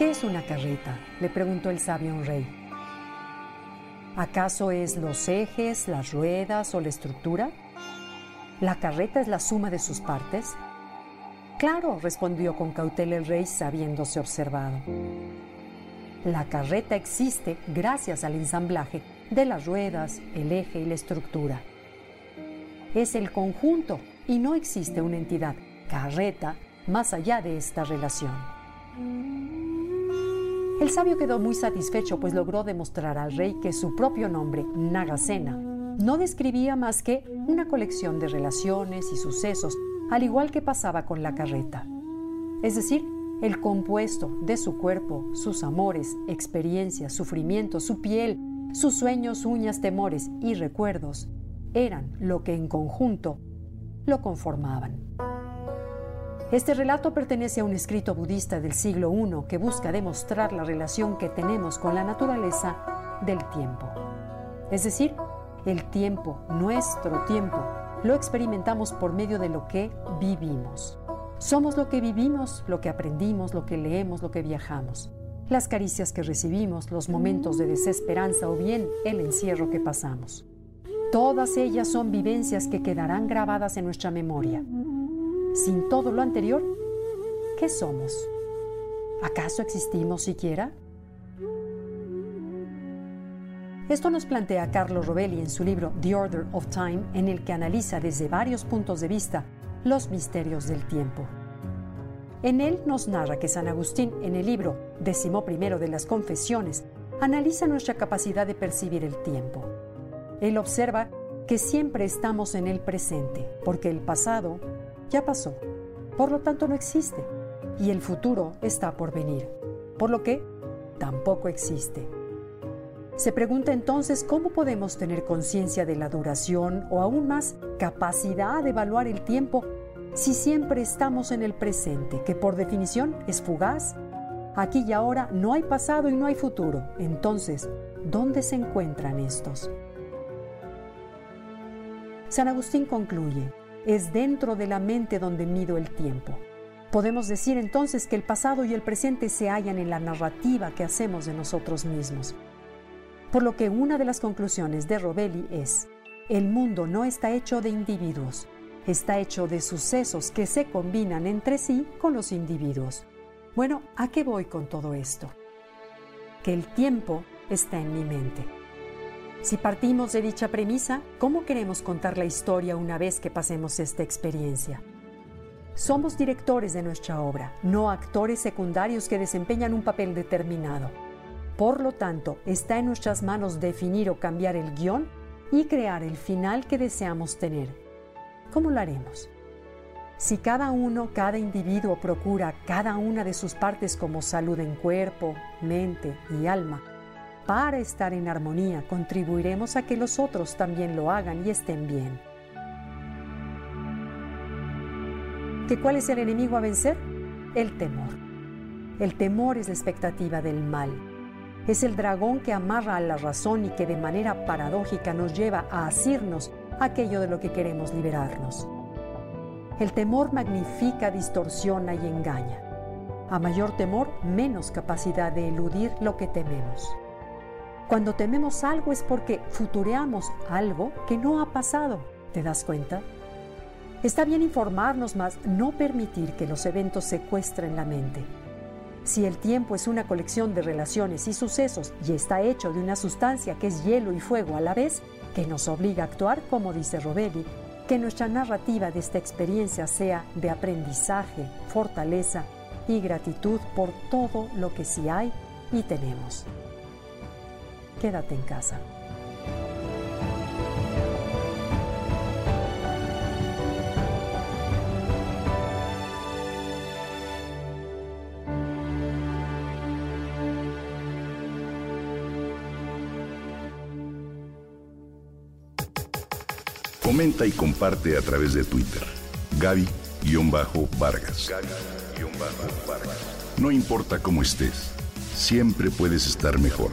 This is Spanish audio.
¿Qué es una carreta? le preguntó el sabio un rey. ¿Acaso es los ejes, las ruedas o la estructura? ¿La carreta es la suma de sus partes? Claro, respondió con cautela el rey sabiéndose observado. La carreta existe gracias al ensamblaje de las ruedas, el eje y la estructura. Es el conjunto y no existe una entidad, carreta, más allá de esta relación. El sabio quedó muy satisfecho pues logró demostrar al rey que su propio nombre, Nagasena, no describía más que una colección de relaciones y sucesos, al igual que pasaba con la carreta. Es decir, el compuesto de su cuerpo, sus amores, experiencias, sufrimientos, su piel, sus sueños, uñas, temores y recuerdos eran lo que en conjunto lo conformaban. Este relato pertenece a un escrito budista del siglo I que busca demostrar la relación que tenemos con la naturaleza del tiempo. Es decir, el tiempo, nuestro tiempo, lo experimentamos por medio de lo que vivimos. Somos lo que vivimos, lo que aprendimos, lo que leemos, lo que viajamos. Las caricias que recibimos, los momentos de desesperanza o bien el encierro que pasamos. Todas ellas son vivencias que quedarán grabadas en nuestra memoria sin todo lo anterior, ¿qué somos? ¿Acaso existimos siquiera? Esto nos plantea Carlo Rovelli en su libro The Order of Time, en el que analiza desde varios puntos de vista los misterios del tiempo. En él nos narra que San Agustín, en el libro Décimo primero de las Confesiones, analiza nuestra capacidad de percibir el tiempo. Él observa que siempre estamos en el presente, porque el pasado ya pasó, por lo tanto no existe, y el futuro está por venir, por lo que tampoco existe. Se pregunta entonces cómo podemos tener conciencia de la duración o aún más capacidad de evaluar el tiempo si siempre estamos en el presente, que por definición es fugaz. Aquí y ahora no hay pasado y no hay futuro. Entonces, ¿dónde se encuentran estos? San Agustín concluye, es dentro de la mente donde mido el tiempo. Podemos decir entonces que el pasado y el presente se hallan en la narrativa que hacemos de nosotros mismos. Por lo que una de las conclusiones de Robelli es, el mundo no está hecho de individuos, está hecho de sucesos que se combinan entre sí con los individuos. Bueno, ¿a qué voy con todo esto? Que el tiempo está en mi mente. Si partimos de dicha premisa, ¿cómo queremos contar la historia una vez que pasemos esta experiencia? Somos directores de nuestra obra, no actores secundarios que desempeñan un papel determinado. Por lo tanto, está en nuestras manos definir o cambiar el guion y crear el final que deseamos tener. ¿Cómo lo haremos? Si cada uno, cada individuo procura cada una de sus partes como salud en cuerpo, mente y alma, para estar en armonía contribuiremos a que los otros también lo hagan y estén bien. ¿Qué cuál es el enemigo a vencer? El temor. El temor es la expectativa del mal. Es el dragón que amarra a la razón y que de manera paradójica nos lleva a asirnos aquello de lo que queremos liberarnos. El temor magnifica, distorsiona y engaña. A mayor temor, menos capacidad de eludir lo que tememos. Cuando tememos algo es porque futureamos algo que no ha pasado. ¿Te das cuenta? Está bien informarnos, más no permitir que los eventos secuestren la mente. Si el tiempo es una colección de relaciones y sucesos y está hecho de una sustancia que es hielo y fuego a la vez, que nos obliga a actuar, como dice Robelli, que nuestra narrativa de esta experiencia sea de aprendizaje, fortaleza y gratitud por todo lo que sí hay y tenemos quédate en casa. Comenta y comparte a través de Twitter. Gaby-Vargas. No importa cómo estés, siempre puedes estar mejor.